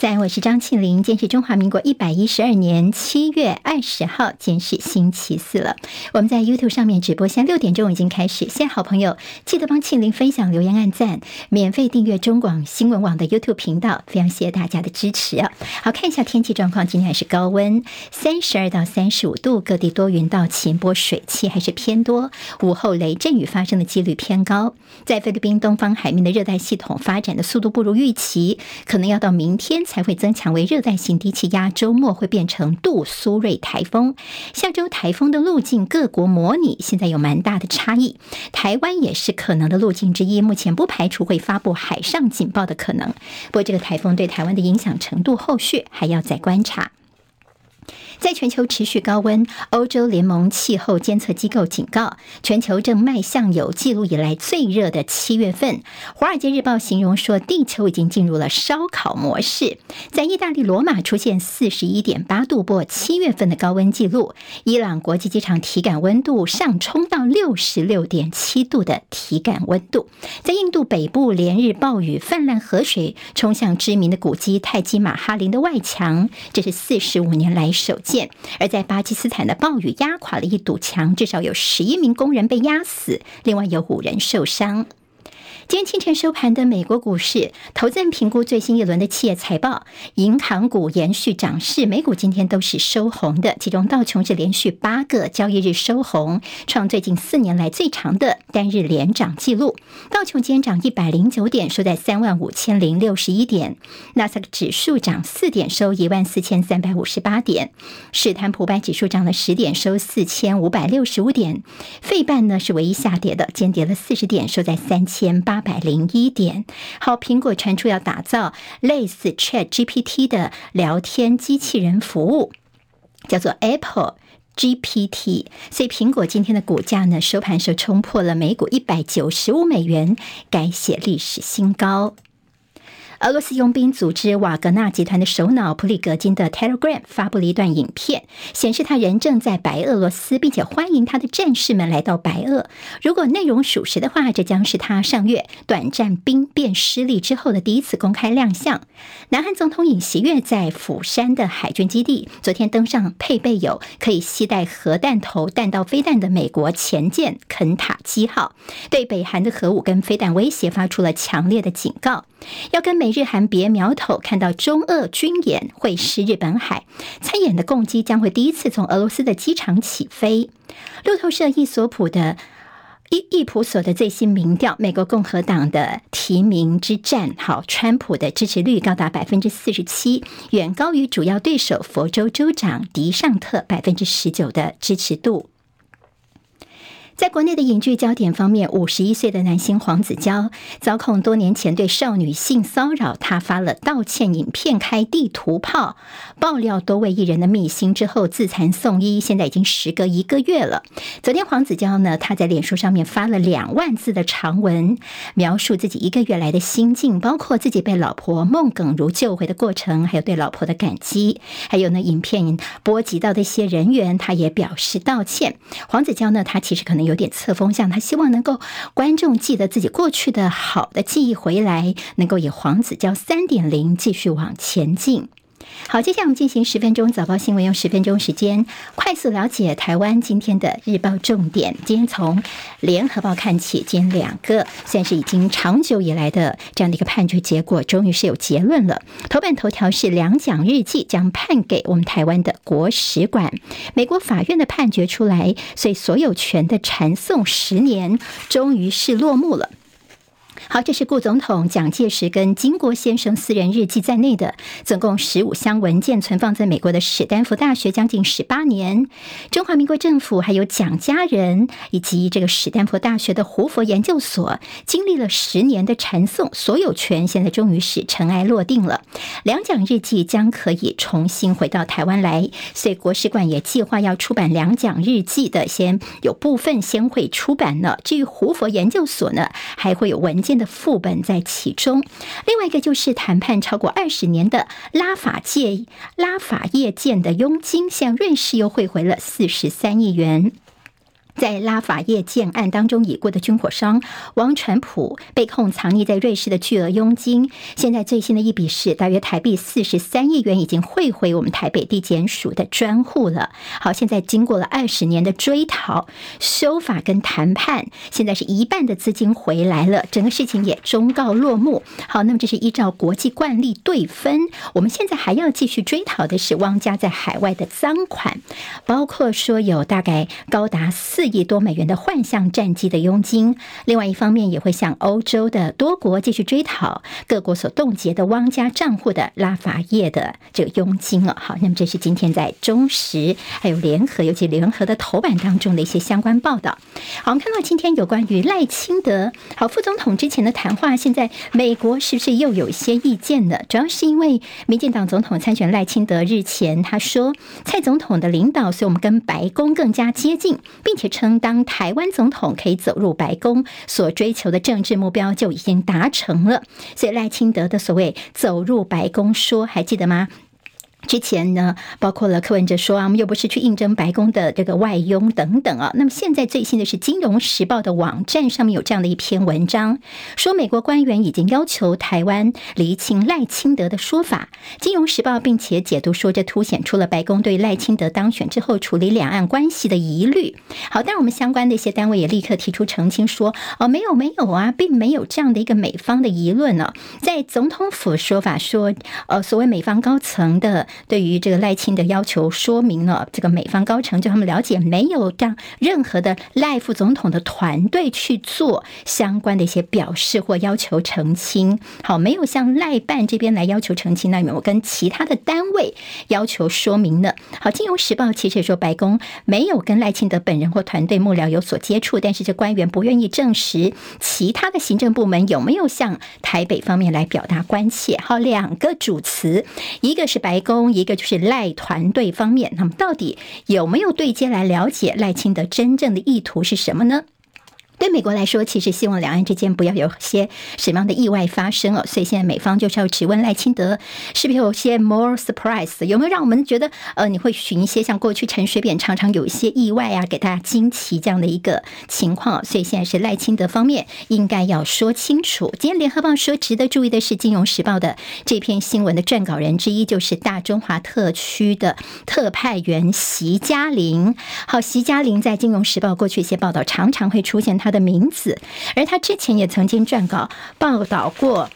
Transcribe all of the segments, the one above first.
在，我是张庆林。今天是中华民国一百一十二年七月二十号，今天是星期四了。我们在 YouTube 上面直播，现在六点钟已经开始。现在好朋友记得帮庆林分享、留言、按赞，免费订阅中广新闻网的 YouTube 频道。非常谢谢大家的支持啊！好，看一下天气状况，今天还是高温，三十二到三十五度，各地多云到晴波，水汽还是偏多。午后雷阵雨发生的几率偏高。在菲律宾东方海面的热带系统发展的速度不如预期，可能要到明天才会增强为热带性低气压，周末会变成杜苏芮台风。下周台风的路径，各国模拟现在有蛮大的差异。台湾也是可能的路径之一，目前不排除会发布海上警报的可能。不过，这个台风对台湾的影响程度，后续还要再观察。在全球持续高温，欧洲联盟气候监测机构警告，全球正迈向有记录以来最热的七月份。《华尔街日报》形容说，地球已经进入了烧烤模式。在意大利罗马出现四十一点八度，破七月份的高温记录。伊朗国际机场体感温度上冲到六十六点七度的体感温度。在印度北部连日暴雨泛滥，河水冲向知名的古迹泰姬玛哈林的外墙，这是四十五年来首。而在巴基斯坦的暴雨压垮了一堵墙，至少有十一名工人被压死，另外有五人受伤。今天清晨收盘的美国股市，投资人评估最新一轮的企业财报，银行股延续涨势，美股今天都是收红的，其中道琼是连续八个交易日收红，创最近四年来最长的单日连涨纪录。道琼今天涨一百零九点，收在三万五千零六十一点；纳斯达克指数涨四点，收一万四千三百五十八点；史坦普百指数涨了十点，收四千五百六十五点；费半呢是唯一下跌的，今天跌了四十点，收在三千八。百零一点。好，苹果传出要打造类似 Chat GPT 的聊天机器人服务，叫做 Apple GPT。所以苹果今天的股价呢，收盘时冲破了每股一百九十五美元，改写历史新高。俄罗斯佣兵组织瓦格纳集团的首脑普里格金的 Telegram 发布了一段影片，显示他人正在白俄罗斯，并且欢迎他的战士们来到白俄。如果内容属实的话，这将是他上月短暂兵变失利之后的第一次公开亮相。南韩总统尹锡悦在釜山的海军基地昨天登上配备有可以携带核弹头弹道飞弹的美国前舰肯塔基号，对北韩的核武跟飞弹威胁发出了强烈的警告，要跟美。日韩别苗头，看到中俄军演会师日本海，参演的共机将会第一次从俄罗斯的机场起飞。路透社伊索普的伊伊普所的最新民调，美国共和党的提名之战，好，川普的支持率高达百分之四十七，远高于主要对手佛州州长迪尚特百分之十九的支持度。在国内的影剧焦点方面，五十一岁的男星黄子佼遭控多年前对少女性骚扰，他发了道歉影片，开地图炮，爆料多位艺人的秘辛之后自残送医，现在已经时隔一个月了。昨天黄子佼呢，他在脸书上面发了两万字的长文，描述自己一个月来的心境，包括自己被老婆孟耿如救回的过程，还有对老婆的感激，还有呢，影片波及到的一些人员，他也表示道歉。黄子佼呢，他其实可能有。有点侧风向，他希望能够观众记得自己过去的好的记忆回来，能够以黄子佼三点零继续往前进。好，接下来我们进行十分钟早报新闻，用十分钟时间快速了解台湾今天的日报重点。今天从联合报看起，今天两个算是已经长久以来的这样的一个判决结果，终于是有结论了。头版头条是两蒋日记将判给我们台湾的国史馆，美国法院的判决出来，所以所有权的传送十年终于是落幕了。好，这是顾总统蒋介石跟金国先生私人日记在内的总共十五箱文件，存放在美国的史丹福大学将近十八年。中华民国政府还有蒋家人以及这个史丹福大学的胡佛研究所，经历了十年的传送，所有权现在终于是尘埃落定了。两蒋日记将可以重新回到台湾来，所以国史馆也计划要出版两蒋日记的，先有部分先会出版了。至于胡佛研究所呢，还会有文件的副本在其中，另外一个就是谈判超过二十年的拉法界拉法叶建的佣金，向瑞士又汇回了四十三亿元。在拉法叶舰案当中已故的军火商王传普被控藏匿在瑞士的巨额佣金，现在最新的一笔是大约台币四十三亿元，已经汇回我们台北地检署的专户了。好，现在经过了二十年的追讨、修法跟谈判，现在是一半的资金回来了，整个事情也终告落幕。好，那么这是依照国际惯例对分，我们现在还要继续追讨的是汪家在海外的赃款，包括说有大概高达四。亿多美元的幻象战机的佣金，另外一方面也会向欧洲的多国继续追讨各国所冻结的汪家账户的拉法叶的这个佣金了。好，那么这是今天在中时还有联合，尤其联合的头版当中的一些相关报道。好，我们看到今天有关于赖清德好副总统之前的谈话，现在美国是不是又有一些意见呢？主要是因为民进党总统参选赖清德日前他说，蔡总统的领导，所以我们跟白宫更加接近，并且。称当台湾总统可以走入白宫，所追求的政治目标就已经达成了。所以赖清德的所谓走入白宫说，还记得吗？之前呢，包括了柯文哲说啊，我们又不是去应征白宫的这个外佣等等啊。那么现在最新的是《金融时报》的网站上面有这样的一篇文章，说美国官员已经要求台湾厘清赖清德的说法。《金融时报》并且解读说，这凸显出了白宫对赖清德当选之后处理两岸关系的疑虑。好，但我们相关的一些单位也立刻提出澄清说，哦，没有没有啊，并没有这样的一个美方的议论呢。在总统府说法说，呃，所谓美方高层的。对于这个赖清德要求说明了，这个美方高层就他们了解，没有让任何的赖副总统的团队去做相关的一些表示或要求澄清。好，没有向赖办这边来要求澄清，那有跟其他的单位要求说明呢？好，《金融时报》其实也说白宫没有跟赖清德本人或团队幕僚有所接触，但是这官员不愿意证实其他的行政部门有没有向台北方面来表达关切。好，两个主词，一个是白宫。一个就是赖团队方面，那么到底有没有对接来了解赖清德真正的意图是什么呢？对美国来说，其实希望两岸之间不要有些什么样的意外发生哦，所以现在美方就是要质问赖清德，是不是有些 more surprise？有没有让我们觉得呃，你会寻一些像过去陈水扁常常有一些意外啊，给大家惊奇这样的一个情况？所以现在是赖清德方面应该要说清楚。今天联合报说，值得注意的是，《金融时报》的这篇新闻的撰稿人之一就是大中华特区的特派员席嘉玲。好，席嘉玲在《金融时报》过去一些报道常常会出现他。的名字，而他之前也曾经撰稿报道过。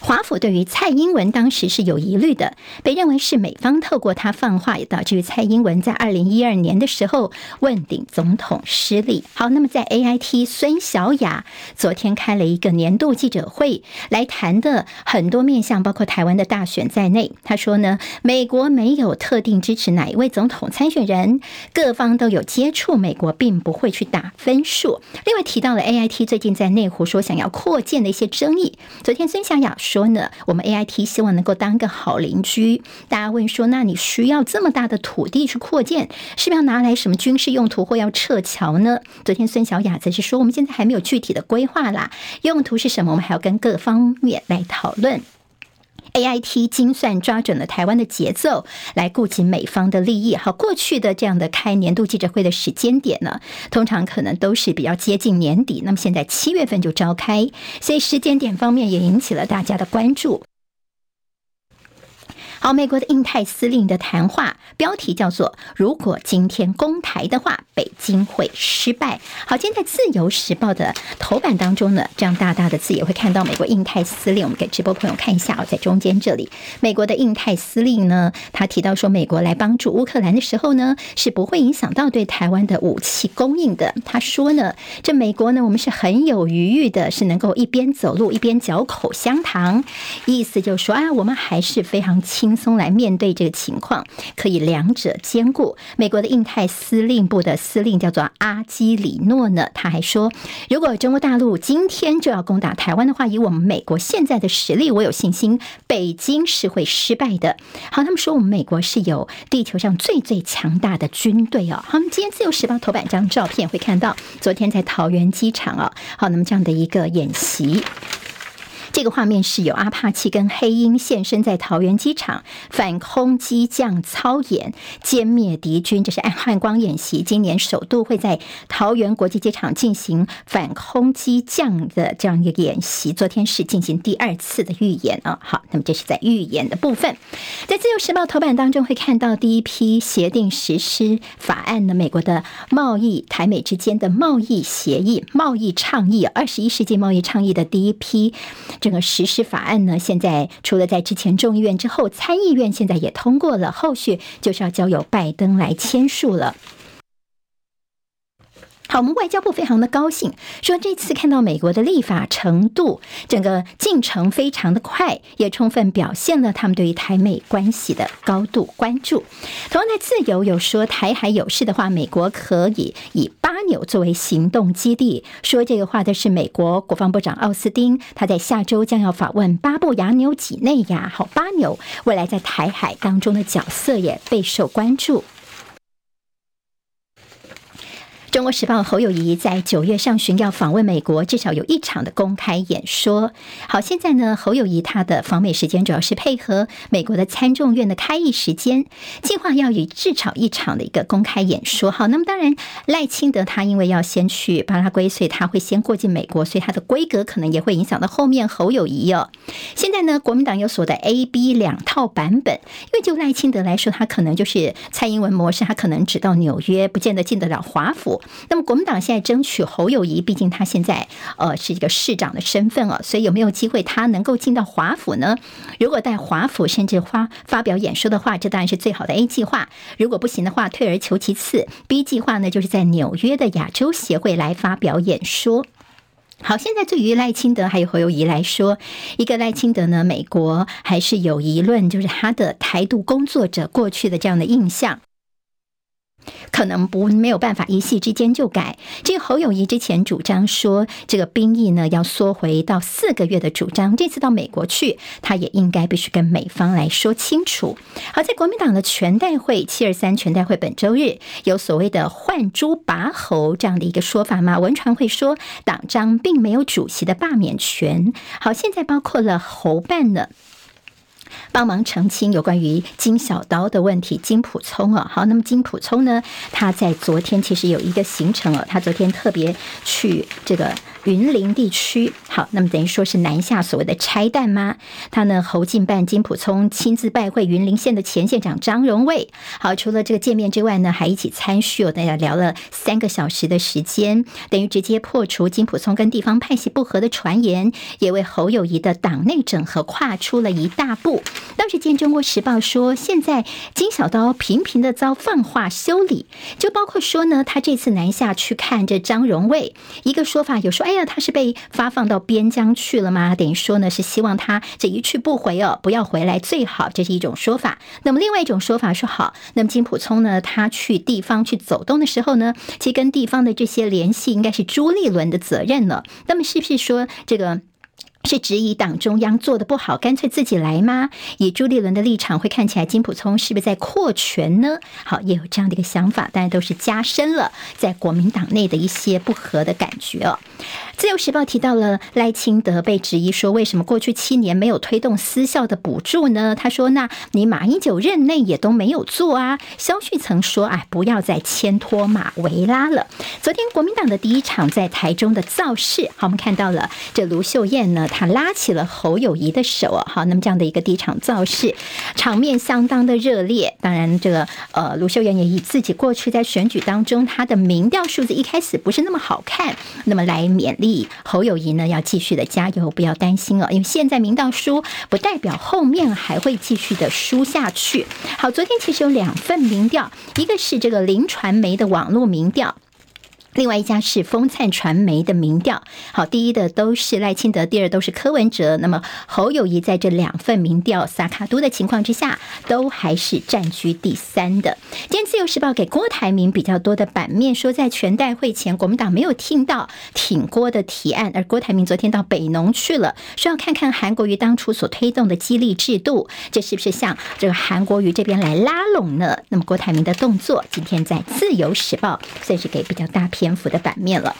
华府对于蔡英文当时是有疑虑的，被认为是美方透过他放话，也导致于蔡英文在二零一二年的时候问鼎总统失利。好，那么在 AIT 孙小雅昨天开了一个年度记者会，来谈的很多面向，包括台湾的大选在内。他说呢，美国没有特定支持哪一位总统参选人，各方都有接触，美国并不会去打分数。另外提到了 AIT 最近在内湖说想要扩建的一些争议，昨天孙小雅说。呢，我们 AIT 希望能够当个好邻居。大家问说，那你需要这么大的土地去扩建，是不是要拿来什么军事用途或要撤侨呢？昨天孙小雅则是说，我们现在还没有具体的规划啦，用途是什么？我们还要跟各方面来讨论。AIT 精算抓准了台湾的节奏，来顾及美方的利益。好，过去的这样的开年度记者会的时间点呢，通常可能都是比较接近年底。那么现在七月份就召开，所以时间点方面也引起了大家的关注。好，美国的印太司令的谈话标题叫做“如果今天攻台的话，北京会失败”。好，今天在《自由时报》的头版当中呢，这样大大的字也会看到美国印太司令。我们给直播朋友看一下哦，在中间这里，美国的印太司令呢，他提到说，美国来帮助乌克兰的时候呢，是不会影响到对台湾的武器供应的。他说呢，这美国呢，我们是很有余裕的，是能够一边走路一边嚼口香糖，意思就是说啊，我们还是非常轻。轻松来面对这个情况，可以两者兼顾。美国的印太司令部的司令叫做阿基里诺呢，他还说，如果中国大陆今天就要攻打台湾的话，以我们美国现在的实力，我有信心北京是会失败的。好，他们说我们美国是有地球上最最强大的军队哦。好，我们今天自由时报头版这张照片会看到，昨天在桃园机场啊，好，那么这样的一个演习。这个画面是有阿帕奇跟黑鹰现身在桃园机场反空机降操演，歼灭敌军。这是暗汉光演习，今年首度会在桃园国际机场进行反空机降的这样一个演习。昨天是进行第二次的预演啊。好，那么这是在预演的部分，在自由时报头版当中会看到第一批协定实施法案的，美国的贸易台美之间的贸易协议、贸易倡议，二十一世纪贸易倡议的第一批这个实施法案呢，现在除了在之前众议院之后，参议院现在也通过了，后续就是要交由拜登来签署了。好，我们外交部非常的高兴，说这次看到美国的立法程度，整个进程非常的快，也充分表现了他们对于台美关系的高度关注。同样在自由有说，台海有事的话，美国可以以巴纽作为行动基地。说这个话的是美国国防部长奥斯汀，他在下周将要访问巴布亚纽几内亚。好，巴纽未来在台海当中的角色也备受关注。中国时报侯友谊在九月上旬要访问美国，至少有一场的公开演说。好，现在呢，侯友谊他的访美时间主要是配合美国的参众院的开议时间，计划要以至少一场的一个公开演说。好，那么当然赖清德他因为要先去巴拉圭，所以他会先过境美国，所以他的规格可能也会影响到后面侯友谊哦。现在呢，国民党有所的 A、B 两套版本，因为就赖清德来说，他可能就是蔡英文模式，他可能只到纽约，不见得进得了华府。那么国民党现在争取侯友宜，毕竟他现在呃是一个市长的身份哦，所以有没有机会他能够进到华府呢？如果在华府甚至发发表演说的话，这当然是最好的 A 计划。如果不行的话，退而求其次，B 计划呢，就是在纽约的亚洲协会来发表演说。好，现在对于赖清德还有侯友宜来说，一个赖清德呢，美国还是有疑论，就是他的台独工作者过去的这样的印象。可能不没有办法一夕之间就改。这个侯友谊之前主张说，这个兵役呢要缩回到四个月的主张，这次到美国去，他也应该必须跟美方来说清楚。好，在国民党的全代会七二三全代会本周日有所谓的换猪拔猴这样的一个说法吗？文传会说党章并没有主席的罢免权。好，现在包括了侯办呢。帮忙澄清有关于金小刀的问题，金普聪啊，好，那么金普聪呢，他在昨天其实有一个行程哦，他昨天特别去这个。云林地区，好，那么等于说是南下所谓的拆弹吗？他呢，侯进办金溥聪亲自拜会云林县的前县长张荣卫。好，除了这个见面之外呢，还一起参叙，我大家聊了三个小时的时间，等于直接破除金溥聪跟地方派系不合的传言，也为侯友谊的党内整合跨出了一大步。当时见《中国时报》说，现在金小刀频频的遭放话修理，就包括说呢，他这次南下去看这张荣卫，一个说法有说。哎呀，他是被发放到边疆去了吗？等于说呢，是希望他这一去不回哦，不要回来最好，这是一种说法。那么另外一种说法说好，那么金普聪呢，他去地方去走动的时候呢，其实跟地方的这些联系应该是朱立伦的责任了。那么是不是说这个？是质疑党中央做的不好，干脆自己来吗？以朱立伦的立场，会看起来金溥聪是不是在扩权呢？好，也有这样的一个想法，当然都是加深了在国民党内的一些不和的感觉哦。自由时报提到了赖清德被质疑说，为什么过去七年没有推动私校的补助呢？他说：“那你马英九任内也都没有做啊。”萧旭曾说：“哎，不要再牵拖马维拉了。”昨天国民党的第一场在台中的造势，好，我们看到了这卢秀燕呢。他拉起了侯友谊的手啊，好，那么这样的一个第一场造势，场面相当的热烈。当然，这个呃，卢秀燕也以自己过去在选举当中他的民调数字一开始不是那么好看，那么来勉励侯友谊呢，要继续的加油，不要担心哦，因为现在民调输不代表后面还会继续的输下去。好，昨天其实有两份民调，一个是这个林传媒的网络民调。另外一家是风灿传媒的民调，好，第一的都是赖清德，第二都是柯文哲。那么侯友谊在这两份民调萨卡都的情况之下，都还是占据第三的。今天自由时报给郭台铭比较多的版面，说在全代会前，国民党没有听到挺郭的提案，而郭台铭昨天到北农去了，说要看看韩国瑜当初所推动的激励制度，这是不是向这个韩国瑜这边来拉拢呢？那么郭台铭的动作，今天在自由时报算是给比较大篇。篇幅的版面了。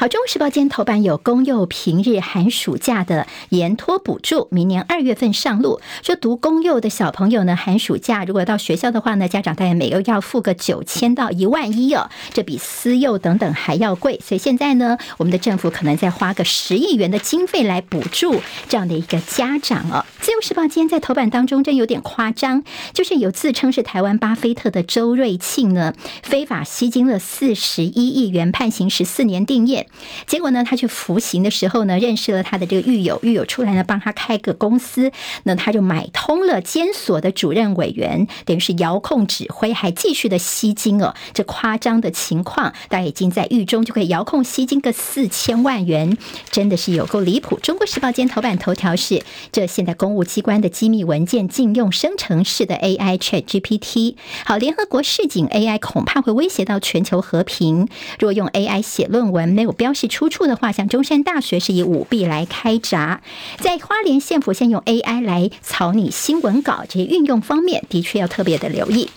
好，《中国时报》今天头版有公幼平日寒暑假的延托补助，明年二月份上路。说读公幼的小朋友呢，寒暑假如果到学校的话呢，家长大概每个月要付个九千到一万一哦，这比私幼等等还要贵。所以现在呢，我们的政府可能再花个十亿元的经费来补助这样的一个家长哦。《自由时报》今天在头版当中真有点夸张，就是有自称是台湾巴菲特的周瑞庆呢，非法吸金了四十一亿元，判刑十四年定谳。结果呢，他去服刑的时候呢，认识了他的这个狱友，狱友出来呢，帮他开个公司，那他就买通了监所的主任委员，等于是遥控指挥，还继续的吸金哦。这夸张的情况，大家已经在狱中就可以遥控吸金个四千万元，真的是有够离谱。中国时报今天头版头条是：这现在公务机关的机密文件禁用生成式的 AI ChatGPT。好，联合国示警 AI 恐怕会威胁到全球和平。若用 AI 写论文没有标示出处的话，像中山大学是以舞弊来开闸，在花莲县府先用 AI 来草拟新闻稿，这些运用方面的确要特别的留意。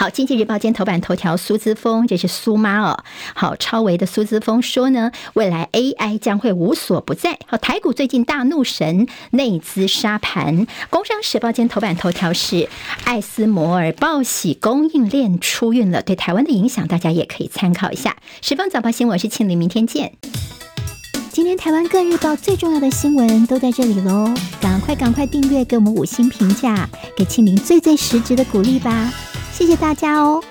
好，《经济日报》今头版头条，苏姿丰，这是苏妈哦。好，超微的苏姿丰说呢，未来 AI 将会无所不在。好，台股最近大怒神内资杀盘，《工商时报》今头版头条是艾斯摩尔报喜供应链出运了，对台湾的影响，大家也可以参考一下。时报早报新闻，是庆玲，明天见。今天台湾各日报最重要的新闻都在这里喽，赶快赶快订阅，给我们五星评价，给庆玲最最实质的鼓励吧。谢谢大家哦。